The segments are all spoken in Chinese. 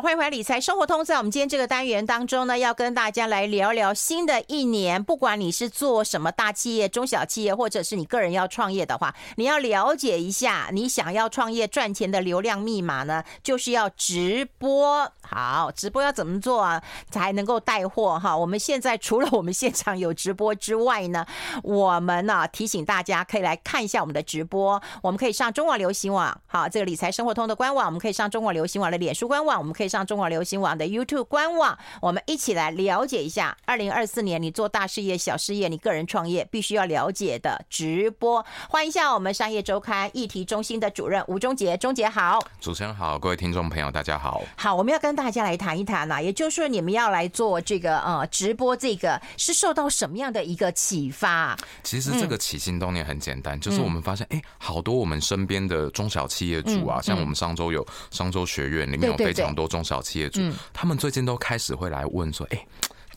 欢迎回来理财生活通。在我们今天这个单元当中呢，要跟大家来聊聊新的一年，不管你是做什么大企业、中小企业，或者是你个人要创业的话，你要了解一下，你想要创业赚钱的流量密码呢，就是要直播。好，直播要怎么做？啊，才能够带货哈？我们现在除了我们现场有直播之外呢，我们呢提醒大家可以来看一下我们的直播。我们可以上中网流行网，好，这个理财生活通的官网，我们可以上中网流行网的脸书官网，我们可以上中广流行网的 YouTube 官网，我们一起来了解一下，二零二四年你做大事业、小事业，你个人创业必须要了解的直播。欢迎一下我们商业周刊议题中心的主任吴中杰，中杰好，主持人好，各位听众朋友大家好。好，我们要跟大家来谈一谈呐，也就是说你们要来做这个呃直播，这个是受到什么样的一个启发？其实这个起心动念很简单，就是我们发现哎、欸，好多我们身边的中小企业主啊，像我们商周有商周学院里面有非常多中小企业主。他们最近都开始会来问说：“哎。”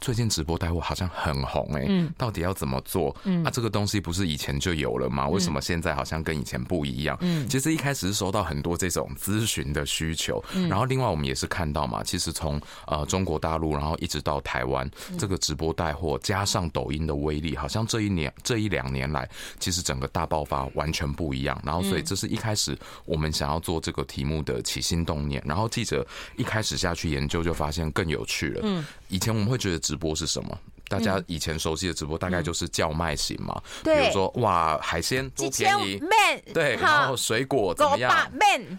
最近直播带货好像很红哎、欸，到底要怎么做？啊，这个东西不是以前就有了吗？为什么现在好像跟以前不一样？其实一开始是收到很多这种咨询的需求，然后另外我们也是看到嘛，其实从呃中国大陆，然后一直到台湾，这个直播带货加上抖音的威力，好像这一年这一两年来，其实整个大爆发完全不一样。然后所以这是一开始我们想要做这个题目的起心动念。然后记者一开始下去研究，就发现更有趣了。嗯，以前我们会觉得直播是什么？大家以前熟悉的直播大概就是叫卖型嘛，比如说哇海鲜多便宜，对，然后水果怎么样？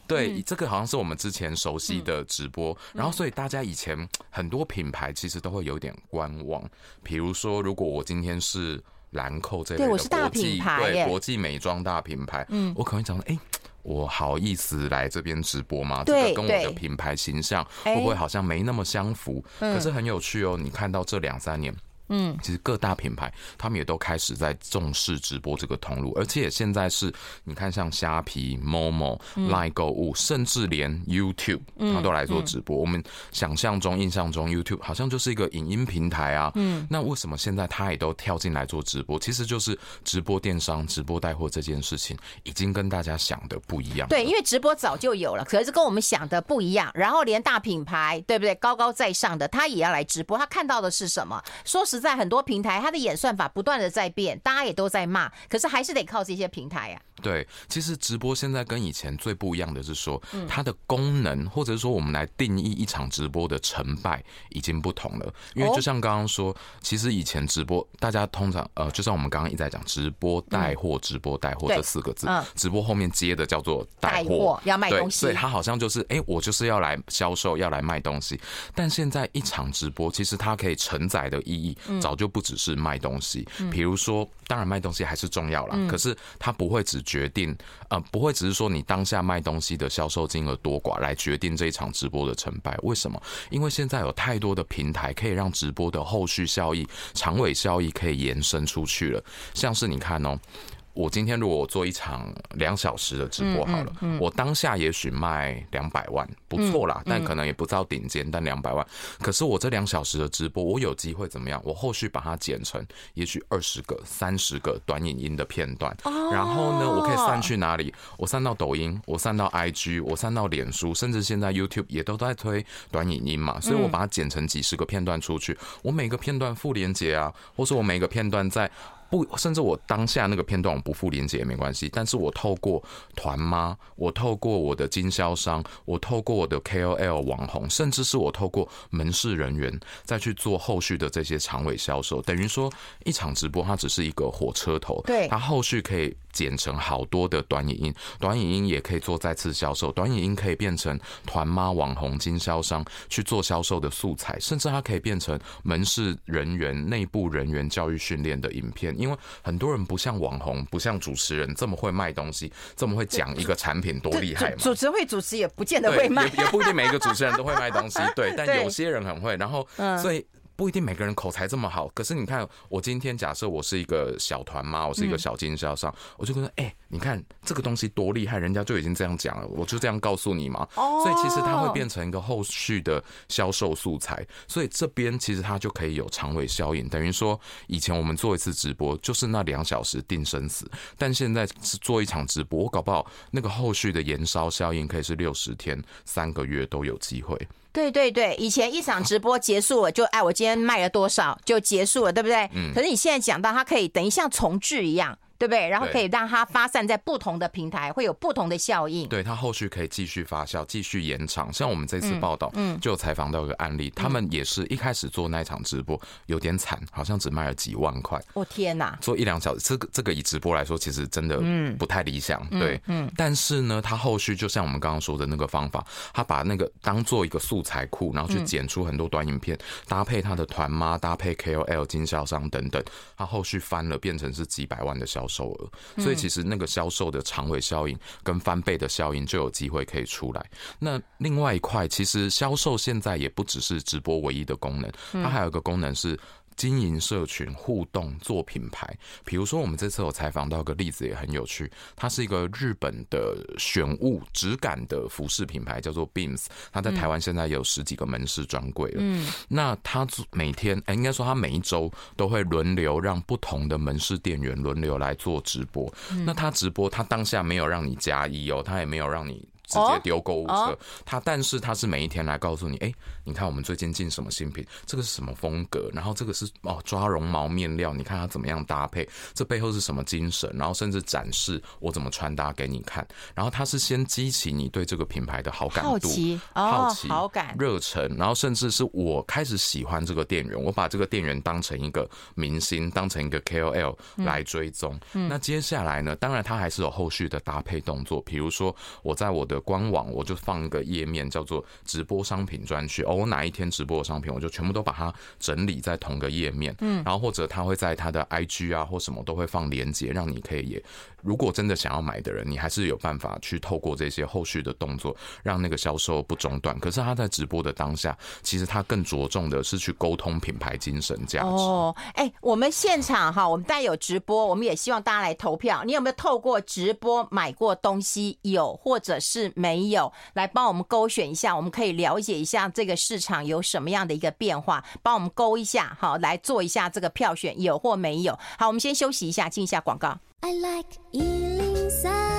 对，这个好像是我们之前熟悉的直播。然后所以大家以前很多品牌其实都会有点观望，比如说如果我今天是兰蔻这类的国际对国际美妆大品牌，嗯，我可能讲哎。我好意思来这边直播吗？这个跟我的品牌形象会不会好像没那么相符？可是很有趣哦，你看到这两三年。嗯，其实各大品牌他们也都开始在重视直播这个通路，而且现在是你看像虾皮、Momo、Line 购物，甚至连 YouTube，它都来做直播。我们想象中、印象中，YouTube 好像就是一个影音平台啊。嗯，那为什么现在它也都跳进来做直播？其实就是直播电商、直播带货这件事情已经跟大家想的不一样。对，因为直播早就有了，可是跟我们想的不一样。然后连大品牌，对不对？高高在上的他也要来直播，他看到的是什么？说实在，很多平台它的演算法不断的在变，大家也都在骂，可是还是得靠这些平台呀。对，其实直播现在跟以前最不一样的是说，它的功能或者是说我们来定义一场直播的成败已经不同了。因为就像刚刚说，其实以前直播大家通常呃，就像我们刚刚一直在讲直播带货、直播带货这四个字，直播后面接的叫做带货，要卖东西，所以它好像就是哎，我就是要来销售，要来卖东西。但现在一场直播，其实它可以承载的意义早就不只是卖东西，比如说，当然卖东西还是重要啦，可是它不会只决定，呃，不会只是说你当下卖东西的销售金额多寡来决定这一场直播的成败。为什么？因为现在有太多的平台可以让直播的后续效益、长尾效益可以延伸出去了。像是你看哦。我今天如果我做一场两小时的直播好了，我当下也许卖两百万，不错啦，但可能也不到顶尖，但两百万。可是我这两小时的直播，我有机会怎么样？我后续把它剪成也许二十个、三十个短影音的片段，然后呢，我可以散去哪里？我散到抖音，我散到 IG，我散到脸书，甚至现在 YouTube 也都在推短影音嘛。所以我把它剪成几十个片段出去，我每个片段附连接啊，或是我每个片段在。不，甚至我当下那个片段我不附链接也没关系，但是我透过团妈，我透过我的经销商，我透过我的 KOL 网红，甚至是我透过门市人员再去做后续的这些长尾销售，等于说一场直播它只是一个火车头，对，它后续可以剪成好多的短影音，短影音也可以做再次销售，短影音可以变成团妈网红经销商去做销售的素材，甚至它可以变成门市人员内部人员教育训练的影片。因为很多人不像网红，不像主持人这么会卖东西，这么会讲一个产品多厉害嘛。主持人会主持也不见得会卖，也也不一定每一个主持人都会卖东西。对，但有些人很会。然后，所以。不一定每个人口才这么好，可是你看，我今天假设我是一个小团妈，我是一个小经销商，我就跟他说，哎，你看这个东西多厉害，人家就已经这样讲了，我就这样告诉你嘛。所以其实它会变成一个后续的销售素材，所以这边其实它就可以有长尾效应，等于说以前我们做一次直播就是那两小时定生死，但现在是做一场直播，我搞不好那个后续的延烧效应可以是六十天、三个月都有机会。对对对，以前一场直播结束了就哎，我今天卖了多少就结束了，对不对？嗯。可是你现在讲到它可以等于像重置一样。对不对？然后可以让它发散在不同的平台，会有不同的效应。对，它后续可以继续发酵，继续延长。像我们这次报道，嗯，就有采访到一个案例，他们也是一开始做那一场直播有点惨，好像只卖了几万块。我天哪！做一两小时，这个这个以直播来说，其实真的不太理想。对，嗯。但是呢，他后续就像我们刚刚说的那个方法，他把那个当做一个素材库，然后去剪出很多短影片，搭配他的团妈，搭配 KOL 经销商等等，他后续翻了，变成是几百万的销售额。所以其实那个销售的长尾效应跟翻倍的效应就有机会可以出来。那另外一块，其实销售现在也不只是直播唯一的功能，它还有一个功能是。经营社群互动做品牌，比如说我们这次有采访到个例子也很有趣，它是一个日本的选物质感的服饰品牌，叫做 Beams，它在台湾现在有十几个门市专柜了。嗯，那它每天，哎，应该说它每一周都会轮流让不同的门市店员轮流来做直播。那它直播，它当下没有让你加一哦，它也没有让你。直接丢购物车，他但是他是每一天来告诉你，哎，你看我们最近进什么新品，这个是什么风格，然后这个是哦抓绒毛面料，你看它怎么样搭配，这背后是什么精神，然后甚至展示我怎么穿搭给你看，然后他是先激起你对这个品牌的好感度、好奇、好奇、好感、热忱，然后甚至是我开始喜欢这个店员，我把这个店员当成一个明星，当成一个 KOL 来追踪。那接下来呢，当然他还是有后续的搭配动作，比如说我在我的。官网我就放一个页面叫做直播商品专区。哦，我哪一天直播的商品，我就全部都把它整理在同个页面，嗯，然后或者他会在他的 IG 啊或什么都会放链接，让你可以也如果真的想要买的人，你还是有办法去透过这些后续的动作，让那个销售不中断。可是他在直播的当下，其实他更着重的是去沟通品牌精神价值。哦，哎，我们现场哈，我们带有直播，我们也希望大家来投票。你有没有透过直播买过东西？有，或者是？没有，来帮我们勾选一下，我们可以了解一下这个市场有什么样的一个变化，帮我们勾一下，好，来做一下这个票选，有或没有。好，我们先休息一下，进一下广告。I like eating Sound.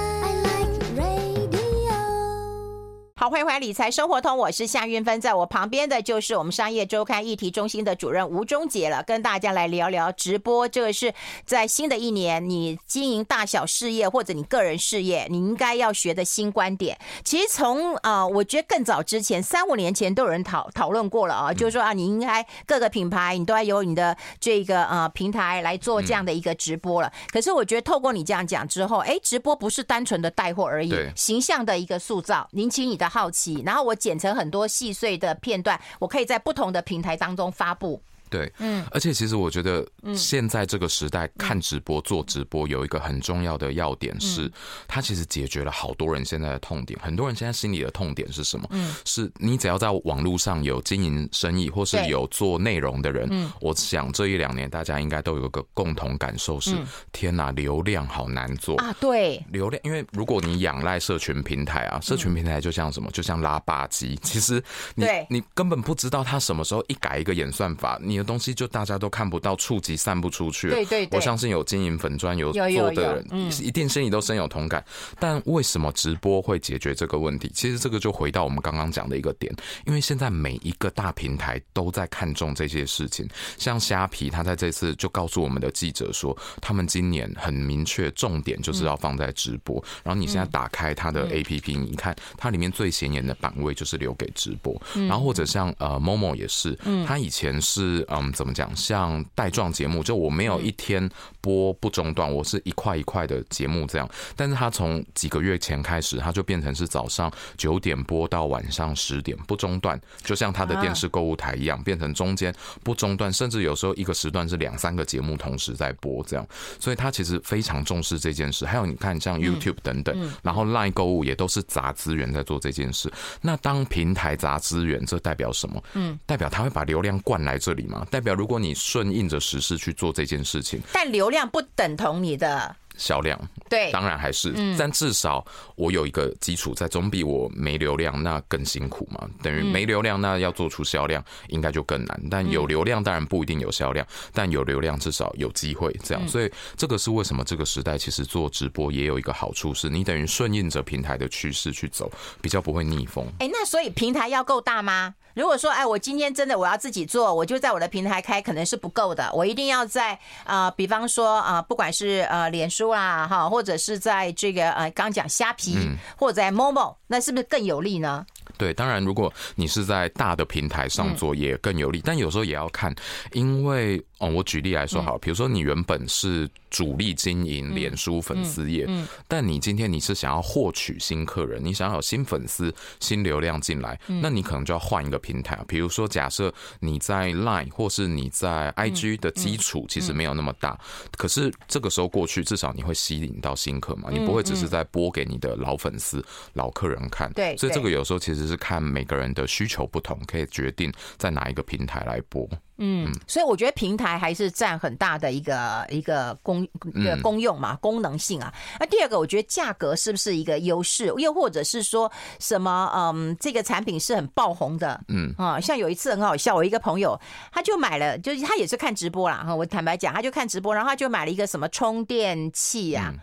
好，欢迎回来《理财生活通》，我是夏云芬，在我旁边的就是我们商业周刊议题中心的主任吴中杰了，跟大家来聊聊直播。这个是在新的一年，你经营大小事业或者你个人事业，你应该要学的新观点。其实从呃，我觉得更早之前，三五年前都有人讨讨论过了啊，就是说啊，你应该各个品牌你都要有你的这个呃平台来做这样的一个直播了。可是我觉得透过你这样讲之后，哎，直播不是单纯的带货而已，形象的一个塑造，引起你的。好奇，然后我剪成很多细碎的片段，我可以在不同的平台当中发布。对，嗯，而且其实我觉得，现在这个时代看直播、做直播有一个很重要的要点是，它其实解决了好多人现在的痛点。很多人现在心里的痛点是什么？嗯，是你只要在网络上有经营生意，或是有做内容的人，嗯，我想这一两年大家应该都有个共同感受是：天哪，流量好难做啊！对，流量，因为如果你仰赖社群平台啊，社群平台就像什么？就像拉霸机，其实你你根本不知道它什么时候一改一个演算法，你。东西就大家都看不到，触及散不出去。对对对，我相信有经营粉砖有做的人，一定心里都深有同感。但为什么直播会解决这个问题？其实这个就回到我们刚刚讲的一个点，因为现在每一个大平台都在看重这些事情。像虾皮，他在这次就告诉我们的记者说，他们今年很明确重点就是要放在直播。然后你现在打开他的 APP，你看它里面最显眼的版位就是留给直播。然后或者像呃 Momo 也是，他以前是。嗯，怎么讲？像带状节目，就我没有一天播不中断，我是一块一块的节目这样。但是他从几个月前开始，他就变成是早上九点播到晚上十点不中断，就像他的电视购物台一样，变成中间不中断，甚至有时候一个时段是两三个节目同时在播这样。所以他其实非常重视这件事。还有你看，像 YouTube 等等，然后 Line 购物也都是砸资源在做这件事。那当平台砸资源，这代表什么？嗯，代表他会把流量灌来这里吗？代表如果你顺应着时事去做这件事情，但流量不等同你的。销量对，当然还是，但至少我有一个基础在，总比我没流量那更辛苦嘛。等于没流量，那要做出销量应该就更难。但有流量当然不一定有销量，但有流量至少有机会这样。所以这个是为什么这个时代其实做直播也有一个好处，是你等于顺应着平台的趋势去走，比较不会逆风。哎，那所以平台要够大吗？如果说哎，我今天真的我要自己做，我就在我的平台开，可能是不够的。我一定要在啊、呃，比方说啊、呃，不管是呃脸书啦哈，或者是在这个呃刚讲虾皮，嗯、或者在 Momo，那是不是更有利呢？对，当然，如果你是在大的平台上做，也更有利。但有时候也要看，因为哦，我举例来说好，比如说你原本是主力经营脸书粉丝页，但你今天你是想要获取新客人，你想要有新粉丝、新流量进来，那你可能就要换一个平台。比如说，假设你在 Line 或是你在 IG 的基础其实没有那么大，可是这个时候过去，至少你会吸引到新客嘛，你不会只是在播给你的老粉丝、老客人看。对，所以这个有时候其实。只是看每个人的需求不同，可以决定在哪一个平台来播。嗯，所以我觉得平台还是占很大的一个一个功一个功用嘛，功能性啊。那第二个，我觉得价格是不是一个优势？又或者是说什么？嗯，这个产品是很爆红的。嗯啊，像有一次很好笑，我一个朋友他就买了，就是他也是看直播啦。哈，我坦白讲，他就看直播，然后他就买了一个什么充电器呀、啊。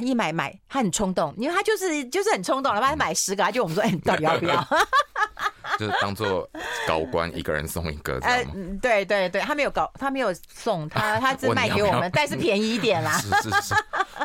一买买，他很冲动，因为他就是就是很冲动，然后他买十个，他就我们说，哎、欸，你到底要不要？就是当做高官一个人送一个，呃，对对对，他没有高，他没有送他，他只卖给我们，要要但是便宜一点啦。是是是。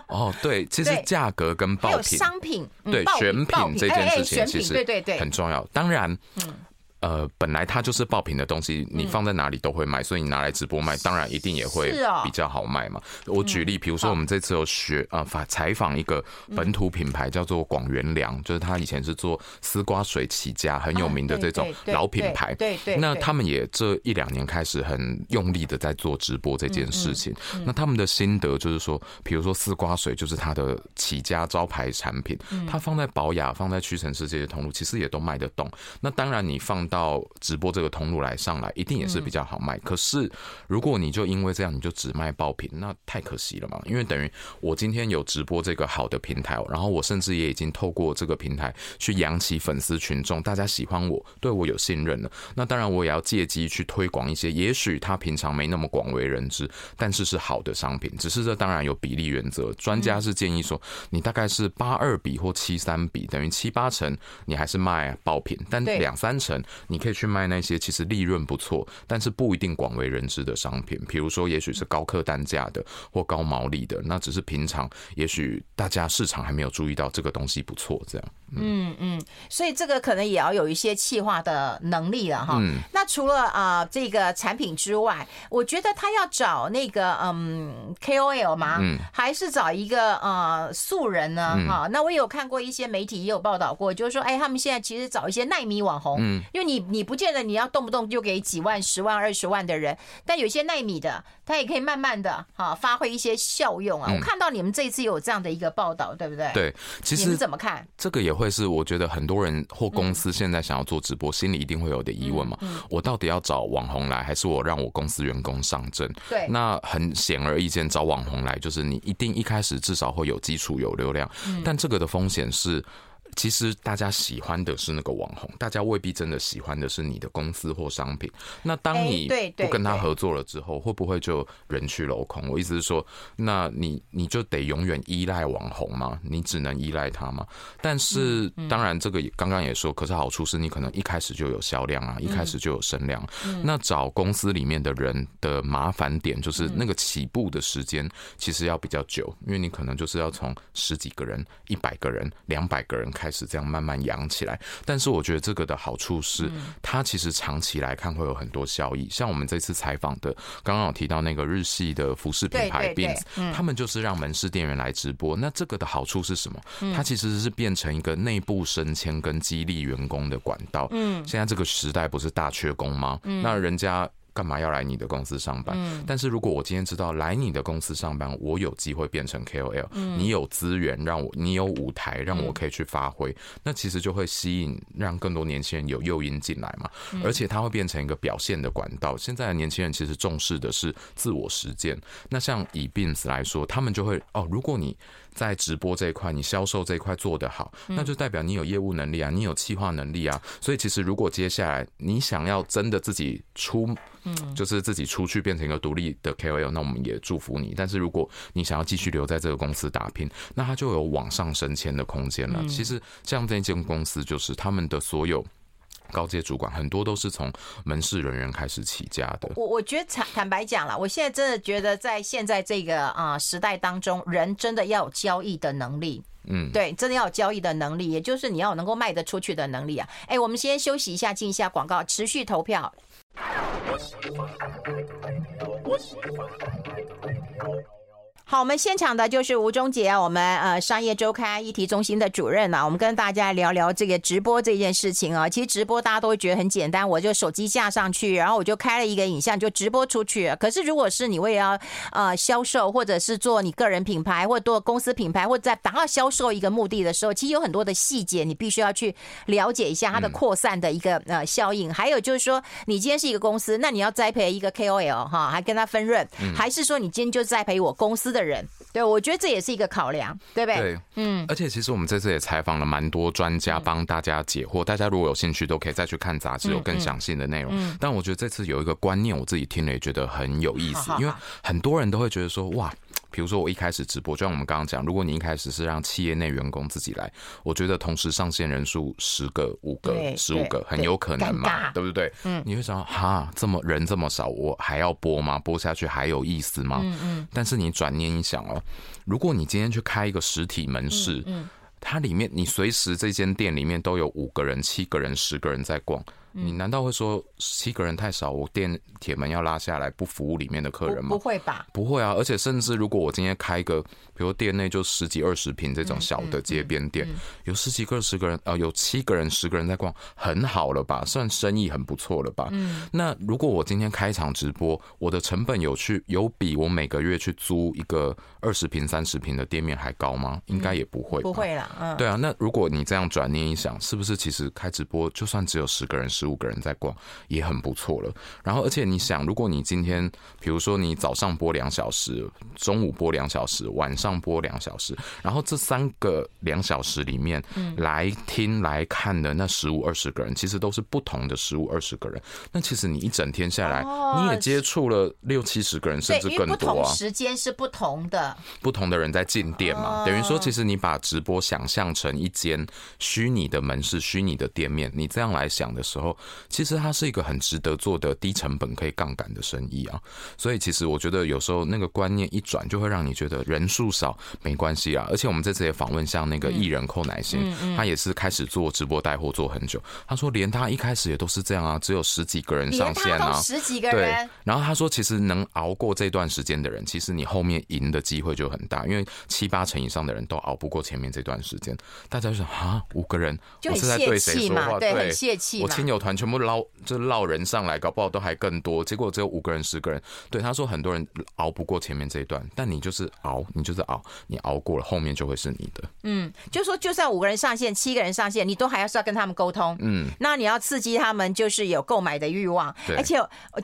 哦，对，其实价格跟爆品，商品，对选品这件事情其实对对对很重要。当然，嗯。呃，本来它就是爆品的东西，你放在哪里都会卖，所以你拿来直播卖，当然一定也会比较好卖嘛。我举例，比如说我们这次有学啊，访采访一个本土品牌叫做广元粮，就是他以前是做丝瓜水起家很有名的这种老品牌。对对。那他们也这一两年开始很用力的在做直播这件事情。那他们的心得就是说，比如说丝瓜水就是他的起家招牌产品，它放在宝雅、放在屈臣氏这些通路，其实也都卖得动。那当然你放。到直播这个通路来上来，一定也是比较好卖。可是如果你就因为这样，你就只卖爆品，那太可惜了嘛。因为等于我今天有直播这个好的平台，然后我甚至也已经透过这个平台去养起粉丝群众，大家喜欢我，对我有信任了。那当然我也要借机去推广一些，也许他平常没那么广为人知，但是是好的商品。只是这当然有比例原则，专家是建议说，你大概是八二比或七三比，等于七八成你还是卖爆品，但两三成。你可以去卖那些其实利润不错，但是不一定广为人知的商品，比如说也许是高客单价的或高毛利的，那只是平常也许大家市场还没有注意到这个东西不错，这样。嗯嗯，所以这个可能也要有一些企划的能力了哈。嗯。那除了啊这个产品之外，我觉得他要找那个嗯 KOL 吗？嗯。还是找一个呃素人呢？哈。那我有看过一些媒体也有报道过，就是说，哎，他们现在其实找一些耐米网红，嗯，因为你你不见得你要动不动就给几万、十万、二十万的人，但有些耐米的，他也可以慢慢的哈发挥一些效用啊。我看到你们这一次有这样的一个报道，对不对？对，其实你们怎么看？这个也。会是我觉得很多人或公司现在想要做直播，心里一定会有点疑问嘛。我到底要找网红来，还是我让我公司员工上阵？对，那很显而易见，找网红来就是你一定一开始至少会有基础有流量，但这个的风险是。其实大家喜欢的是那个网红，大家未必真的喜欢的是你的公司或商品。那当你不跟他合作了之后，会不会就人去楼空？我意思是说，那你你就得永远依赖网红吗？你只能依赖他吗？但是当然，这个刚刚也说，可是好处是你可能一开始就有销量啊，一开始就有声量。那找公司里面的人的麻烦点就是那个起步的时间其实要比较久，因为你可能就是要从十几个人、一百个人、两百个人。开始这样慢慢养起来，但是我觉得这个的好处是，它其实长期来看会有很多效益。像我们这次采访的，刚刚有提到那个日系的服饰品牌 Beams，他们就是让门市店员来直播。那这个的好处是什么？它其实是变成一个内部升迁跟激励员工的管道。嗯，现在这个时代不是大缺工吗？那人家。干嘛要来你的公司上班？但是如果我今天知道来你的公司上班，我有机会变成 KOL，你有资源让我，你有舞台让我可以去发挥，那其实就会吸引让更多年轻人有诱因进来嘛。而且它会变成一个表现的管道。现在的年轻人其实重视的是自我实践。那像以 Beams 来说，他们就会哦，如果你。在直播这一块，你销售这一块做得好，那就代表你有业务能力啊，你有企划能力啊。所以其实如果接下来你想要真的自己出，嗯，就是自己出去变成一个独立的 KOL，那我们也祝福你。但是如果你想要继续留在这个公司打拼，那他就有往上升迁的空间了。其实像这间公司，就是他们的所有。高阶主管，很多都是从门市人员开始起家的。我我觉得坦坦白讲了，我现在真的觉得在现在这个啊时代当中，人真的要有交易的能力。嗯，对，真的要有交易的能力，也就是你要能够卖得出去的能力啊。哎，我们先休息一下，进一下广告，持续投票。好，我们现场的就是吴中杰，我们呃商业周刊议题中心的主任啊，我们跟大家聊聊这个直播这件事情啊。其实直播大家都会觉得很简单，我就手机架上去，然后我就开了一个影像就直播出去。可是如果是你为了呃销售，或者是做你个人品牌，或者做公司品牌，或者在达到销售一个目的的时候，其实有很多的细节你必须要去了解一下它的扩散的一个呃效应。还有就是说，你今天是一个公司，那你要栽培一个 KOL 哈，还跟他分润，还是说你今天就栽培我公司的？的人，对，我觉得这也是一个考量，对不对？对，嗯。而且其实我们这次也采访了蛮多专家，帮大家解惑。大家如果有兴趣，都可以再去看杂志，有更详细的内容。但我觉得这次有一个观念，我自己听了也觉得很有意思，因为很多人都会觉得说，哇。比如说我一开始直播，就像我们刚刚讲，如果你一开始是让企业内员工自己来，我觉得同时上线人数十个、五个、十五个，很有可能嘛，对不对？嗯，你会想哈，这么人这么少，我还要播吗？播下去还有意思吗？嗯嗯。但是你转念一想哦，如果你今天去开一个实体门市，嗯，它里面你随时这间店里面都有五个人、七个人、十个人在逛。你难道会说七个人太少？我店铁门要拉下来，不服务里面的客人吗？不会吧？不会啊！而且甚至如果我今天开一个，比如店内就十几二十平这种小的街边店，有十几个、二十个人，呃，有七个人、十个人在逛，很好了吧？算生意很不错了吧？嗯。那如果我今天开场直播，我的成本有去有比我每个月去租一个二十平、三十平的店面还高吗？应该也不会。不会啦。嗯。对啊，那如果你这样转念一想，是不是其实开直播就算只有十个人？十五个人在逛也很不错了。然后，而且你想，如果你今天，比如说你早上播两小时，中午播两小时，晚上播两小时，然后这三个两小时里面，来听来看的那十五二十个人，其实都是不同的十五二十个人。那其实你一整天下来，你也接触了六七十个人，甚至更多啊。时间是不同的，不同的人在进店嘛，等于说，其实你把直播想象成一间虚拟的门市、虚拟的店面，你这样来想的时候。其实它是一个很值得做的低成本可以杠杆的生意啊，所以其实我觉得有时候那个观念一转，就会让你觉得人数少没关系啊。而且我们这次也访问像那个艺人寇乃馨，他也是开始做直播带货做很久。他说连他一开始也都是这样啊，只有十几个人上线啊，十几个人。对。然后他说，其实能熬过这段时间的人，其实你后面赢的机会就很大，因为七八成以上的人都熬不过前面这段时间。大家就想啊，五个人，我是在对谁说话？对，很泄气。我亲友团全部。捞就捞人上来，搞不好都还更多。结果只有五个人、十个人。对他说，很多人熬不过前面这一段，但你就是熬，你就是熬，你熬过了，后面就会是你的。嗯，就说就算五个人上线、七个人上线，你都还要是要跟他们沟通。嗯，那你要刺激他们，就是有购买的欲望。对，而且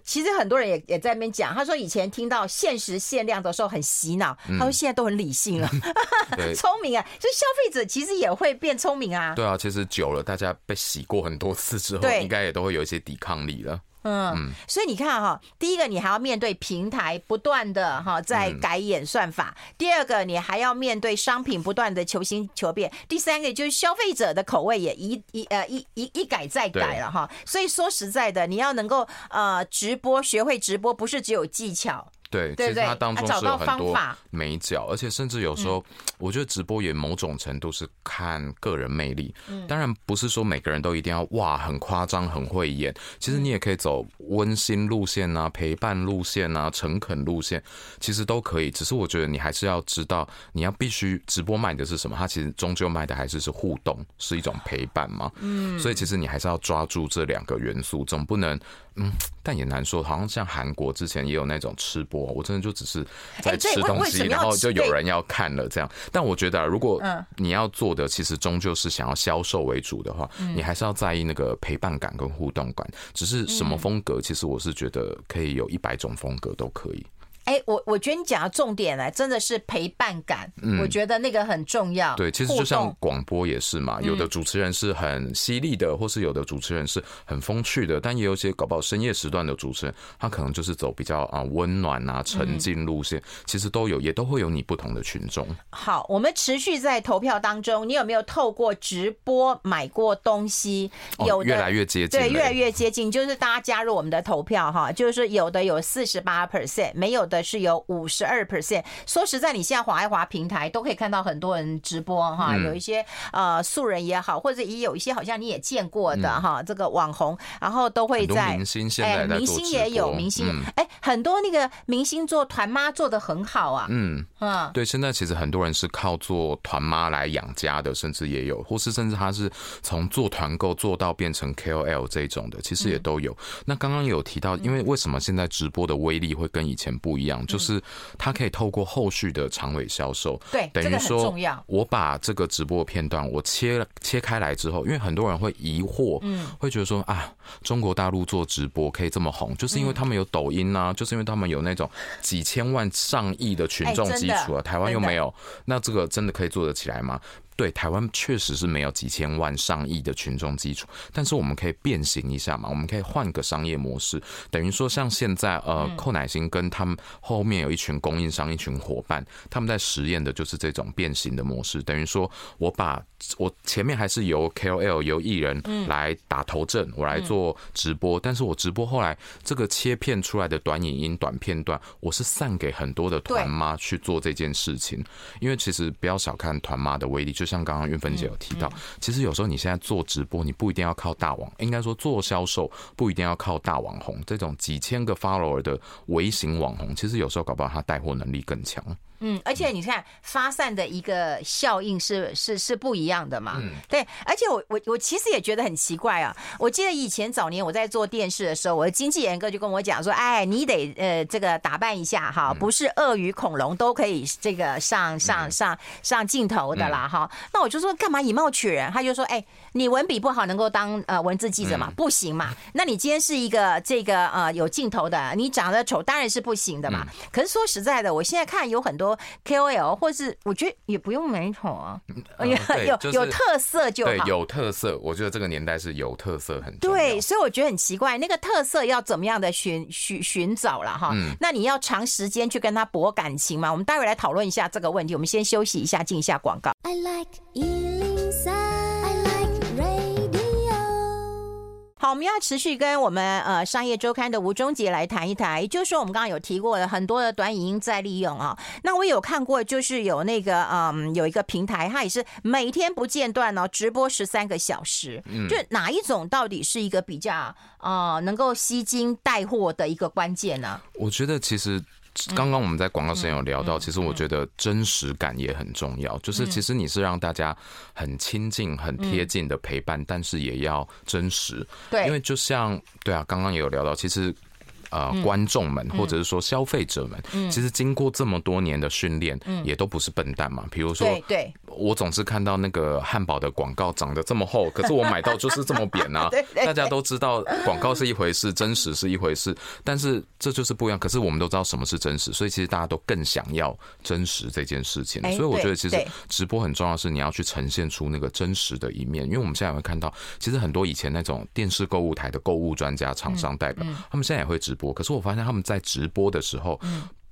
其实很多人也也在那边讲，他说以前听到限时限量的时候很洗脑，他说现在都很理性了 聪明啊！所以消费者其实也会变聪明啊。对啊，其实久了，大家被洗过很多次之后，对应该也都会有一些抵抗力了。嗯，所以你看哈，第一个你还要面对平台不断的哈在改演算法，第二个你还要面对商品不断的求新求变，第三个就是消费者的口味也一一呃一一一改再改了哈。所以说实在的，你要能够呃直播学会直播，不是只有技巧。对，其实它当中是有很多美角，而且甚至有时候，我觉得直播也某种程度是看个人魅力。当然不是说每个人都一定要哇很夸张很会演，其实你也可以走温馨路线啊、陪伴路线啊、诚恳路线，其实都可以。只是我觉得你还是要知道，你要必须直播卖的是什么，它其实终究卖的还是是互动，是一种陪伴嘛。嗯，所以其实你还是要抓住这两个元素，总不能。嗯，但也难说，好像像韩国之前也有那种吃播，我真的就只是在吃东西，然后就有人要看了这样。但我觉得，如果你要做的其实终究是想要销售为主的话，你还是要在意那个陪伴感跟互动感。只是什么风格，其实我是觉得可以有一百种风格都可以。哎，我我觉得你讲的重点呢，真的是陪伴感。嗯，我觉得那个很重要。对，其实就像广播也是嘛，有的主持人是很犀利的，或是有的主持人是很风趣的，但也有一些搞不好深夜时段的主持人，他可能就是走比较啊温暖啊沉静路线。其实都有，也都会有你不同的群众。好，我们持续在投票当中，你有没有透过直播买过东西？有的，越来越接近，对，越来越接近，就是大家加入我们的投票哈，就是有的有四十八 percent，没有的。是有五十二 percent。说实在，你现在滑一滑平台，都可以看到很多人直播哈，有一些呃素人也好，或者也有一些好像你也见过的哈，这个网红，然后都会在明星现在明星也有明星，哎，很多那个明星做团妈做的很好啊。嗯嗯，对，现在其实很多人是靠做团妈来养家的，甚至也有，或是甚至他是从做团购做到变成 KOL 这种的，其实也都有。那刚刚有提到，因为为什么现在直播的威力会跟以前不一样？一样，就是它可以透过后续的长尾销售，对，等于说，我把这个直播片段我切切开来之后，因为很多人会疑惑，嗯，会觉得说啊，中国大陆做直播可以这么红，就是因为他们有抖音啊，就是因为他们有那种几千万、上亿的群众基础啊，台湾又没有，那这个真的可以做得起来吗？对，台湾确实是没有几千万、上亿的群众基础，但是我们可以变形一下嘛，我们可以换个商业模式，等于说像现在呃，寇乃馨跟他们后面有一群供应商、一群伙伴，他们在实验的就是这种变形的模式，等于说我把我前面还是由 KOL 由艺人来打头阵，我来做直播，但是我直播后来这个切片出来的短影音、短片段，我是散给很多的团妈去做这件事情，因为其实不要小看团妈的威力，就。就像刚刚云芬姐有提到，其实有时候你现在做直播，你不一定要靠大网，应该说做销售不一定要靠大网红，这种几千个 follower 的微型网红，其实有时候搞不好他带货能力更强。嗯，而且你看发散的一个效应是是是不一样的嘛。嗯，对，而且我我我其实也觉得很奇怪啊。我记得以前早年我在做电视的时候，我的经纪人哥就跟我讲说：“哎，你得呃这个打扮一下哈，不是鳄鱼恐龙都可以这个上上上上镜头的啦哈。”那我就说干嘛以貌取人？他就说：“哎，你文笔不好能够当呃文字记者嘛？不行嘛。那你今天是一个这个呃有镜头的，你长得丑当然是不行的嘛。可是说实在的，我现在看有很多。说 KOL，或是我觉得也不用美丑啊，有有有特色就好。对，有特色，我觉得这个年代是有特色很重要。对，所以我觉得很奇怪，那个特色要怎么样的寻寻寻找了哈？嗯那你要长时间去跟他博感情吗？我们待会来讨论一下这个问题。我们先休息一下，进一下广告。I like 好，我们要持续跟我们呃商业周刊的吴中杰来谈一谈，也就是说我们刚刚有提过的很多的短影音在利用啊。那我有看过，就是有那个嗯有一个平台，它也是每天不间断哦直播十三个小时。嗯，就哪一种到底是一个比较啊、呃、能够吸金带货的一个关键呢？我觉得其实。刚刚我们在广告时间有聊到，其实我觉得真实感也很重要。就是其实你是让大家很亲近、很贴近的陪伴，但是也要真实。对，因为就像对啊，刚刚也有聊到，其实。呃，观众们或者是说消费者们，其实经过这么多年的训练，也都不是笨蛋嘛。比如说，对，我总是看到那个汉堡的广告长得这么厚，可是我买到就是这么扁啊。大家都知道广告是一回事，真实是一回事，但是这就是不一样。可是我们都知道什么是真实，所以其实大家都更想要真实这件事情。所以我觉得其实直播很重要是你要去呈现出那个真实的一面，因为我们现在会看到，其实很多以前那种电视购物台的购物专家、厂商代表，他们现在也会直播。可是我发现他们在直播的时候，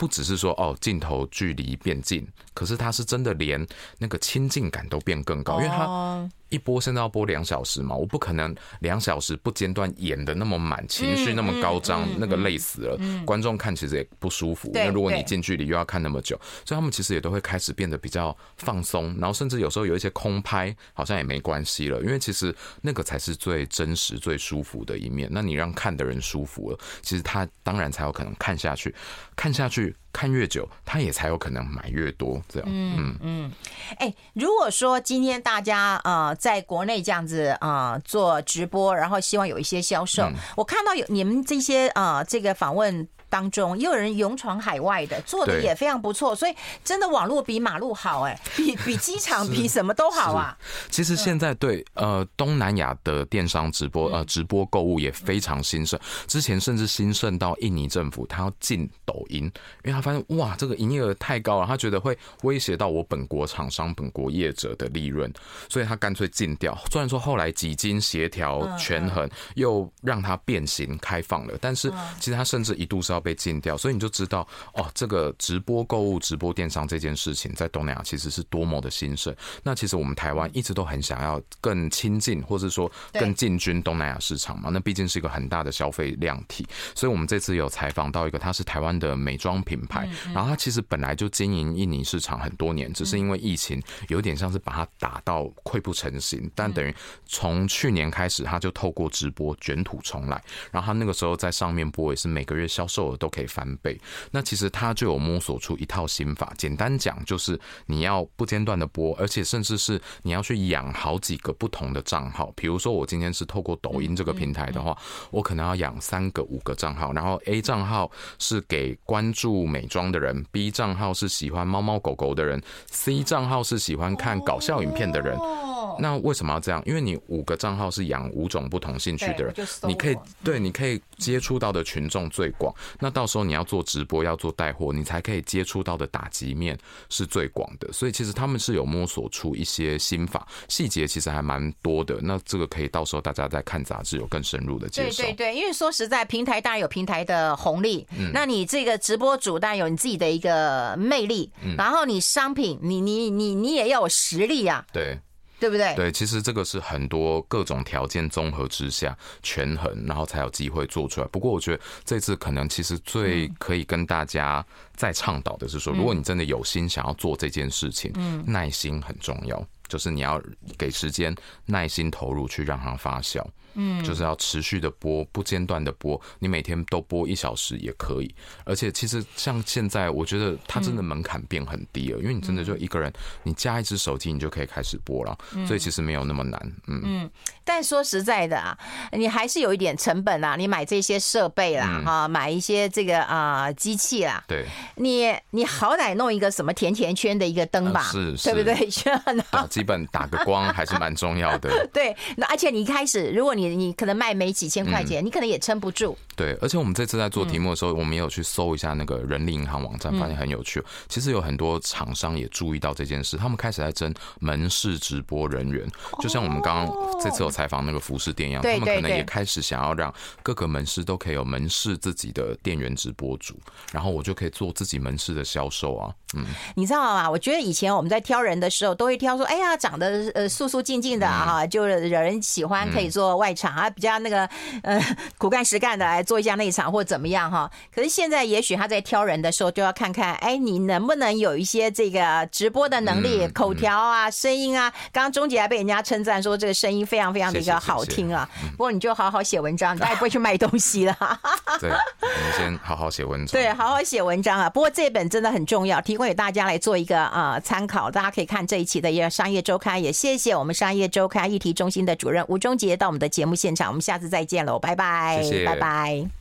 不只是说哦镜头距离变近，可是他是真的连那个亲近感都变更高，因为他。一播现在要播两小时嘛，我不可能两小时不间断演的那么满，情绪那么高涨，那个累死了，观众看其实也不舒服。那如果你近距离又要看那么久，所以他们其实也都会开始变得比较放松，然后甚至有时候有一些空拍，好像也没关系了，因为其实那个才是最真实、最舒服的一面。那你让看的人舒服了，其实他当然才有可能看下去，看下去。看越久，他也才有可能买越多，这样。嗯嗯，哎、欸，如果说今天大家呃在国内这样子啊、呃、做直播，然后希望有一些销售，嗯、我看到有你们这些啊、呃、这个访问。当中，也有人勇闯海外的，做的也非常不错。所以真的网络比马路好，哎，比比机场比什么都好啊。其实现在对呃东南亚的电商直播呃直播购物也非常兴盛，之前甚至兴盛到印尼政府他要禁抖音，因为他发现哇这个营业额太高了，他觉得会威胁到我本国厂商、本国业者的利润，所以他干脆禁掉。虽然说后来几经协调权衡，又让它变形开放了，但是其实它甚至一度是要被禁掉。所以你就知道哦，这个直播购物、直播电商这件事情在东南亚其实是多么的兴盛。那其实我们台湾一直都很想要更亲近，或是说更进军东南亚市场嘛。那毕竟是一个很大的消费量体，所以我们这次有采访到一个，他是台湾的美妆品牌，然后他其实本来就经营印尼市场很多年，只是因为疫情有点像是把它打到溃不成形，但等于从去年开始，他就透过直播卷土重来，然后他那个时候在上面播也是每个月销售额都可以翻倍。那其实他就有摸索出一套心法，简单讲就是你要不间断的播，而且甚至是你要去养好几个不同的账号。比如说我今天是透过抖音这个平台的话，我可能要养三个、五个账号，然后 A 账号是给关注美妆的人，B 账号是喜欢猫猫狗狗的人，C 账号是喜欢看搞笑影片的人。那为什么要这样？因为你五个账号是养五种不同兴趣的人，你可以对，你可以接触到的群众最广。那到时候你要做直播，要做带货，你才可以接触到的打击面是最广的。所以其实他们是有摸索出一些心法，细节其实还蛮多的。那这个可以到时候大家在看杂志有更深入的介绍。对对对，因为说实在，平台当然有平台的红利，嗯，那你这个直播主当然有你自己的一个魅力，嗯，然后你商品，你你你你也要有实力啊，对。对不对？对，其实这个是很多各种条件综合之下权衡，然后才有机会做出来。不过我觉得这次可能其实最可以跟大家再倡导的是说，如果你真的有心想要做这件事情，嗯，耐心很重要，就是你要给时间、耐心投入去让它发酵。嗯，就是要持续的播，不间断的播，你每天都播一小时也可以。而且其实像现在，我觉得它真的门槛变很低了，因为你真的就一个人，你加一只手机，你就可以开始播了，所以其实没有那么难。嗯嗯。但说实在的啊，你还是有一点成本啊，你买这些设备啦，哈，买一些这个啊机器啦，对，你你好歹弄一个什么甜甜圈的一个灯吧，是，对不对？基本打个光还是蛮重要的。对，那而且你一开始，如果你你你可能卖没几千块钱，嗯、你可能也撑不住。对，而且我们这次在做题目的时候，我们也有去搜一下那个人力银行网站，发现很有趣。其实有很多厂商也注意到这件事，他们开始在争门市直播人员。就像我们刚刚这次有采访那个服饰店一样，他们可能也开始想要让各个门市都可以有门市自己的店员直播主，然后我就可以做自己门市的销售啊。嗯，你知道吗？我觉得以前我们在挑人的时候，都会挑说，哎呀，长得呃素素净净的啊，就惹人喜欢，可以做外场啊，比较那个呃苦干实干的来做一下内场或怎么样哈。可是现在也许他在挑人的时候，就要看看，哎，你能不能有一些这个直播的能力，口条啊，声音啊。刚刚钟杰还被人家称赞说这个声音非常非常的一个好听啊。不过你就好好写文章，你大概不会去卖东西了。对，我们先好好写文章。对，好好写文章啊。不过这本真的很重要，提供。给大家来做一个啊参考，大家可以看这一期的一个商业周刊，也谢谢我们商业周刊议题中心的主任吴中杰到我们的节目现场，我们下次再见喽，拜拜，谢谢，拜拜。Okay.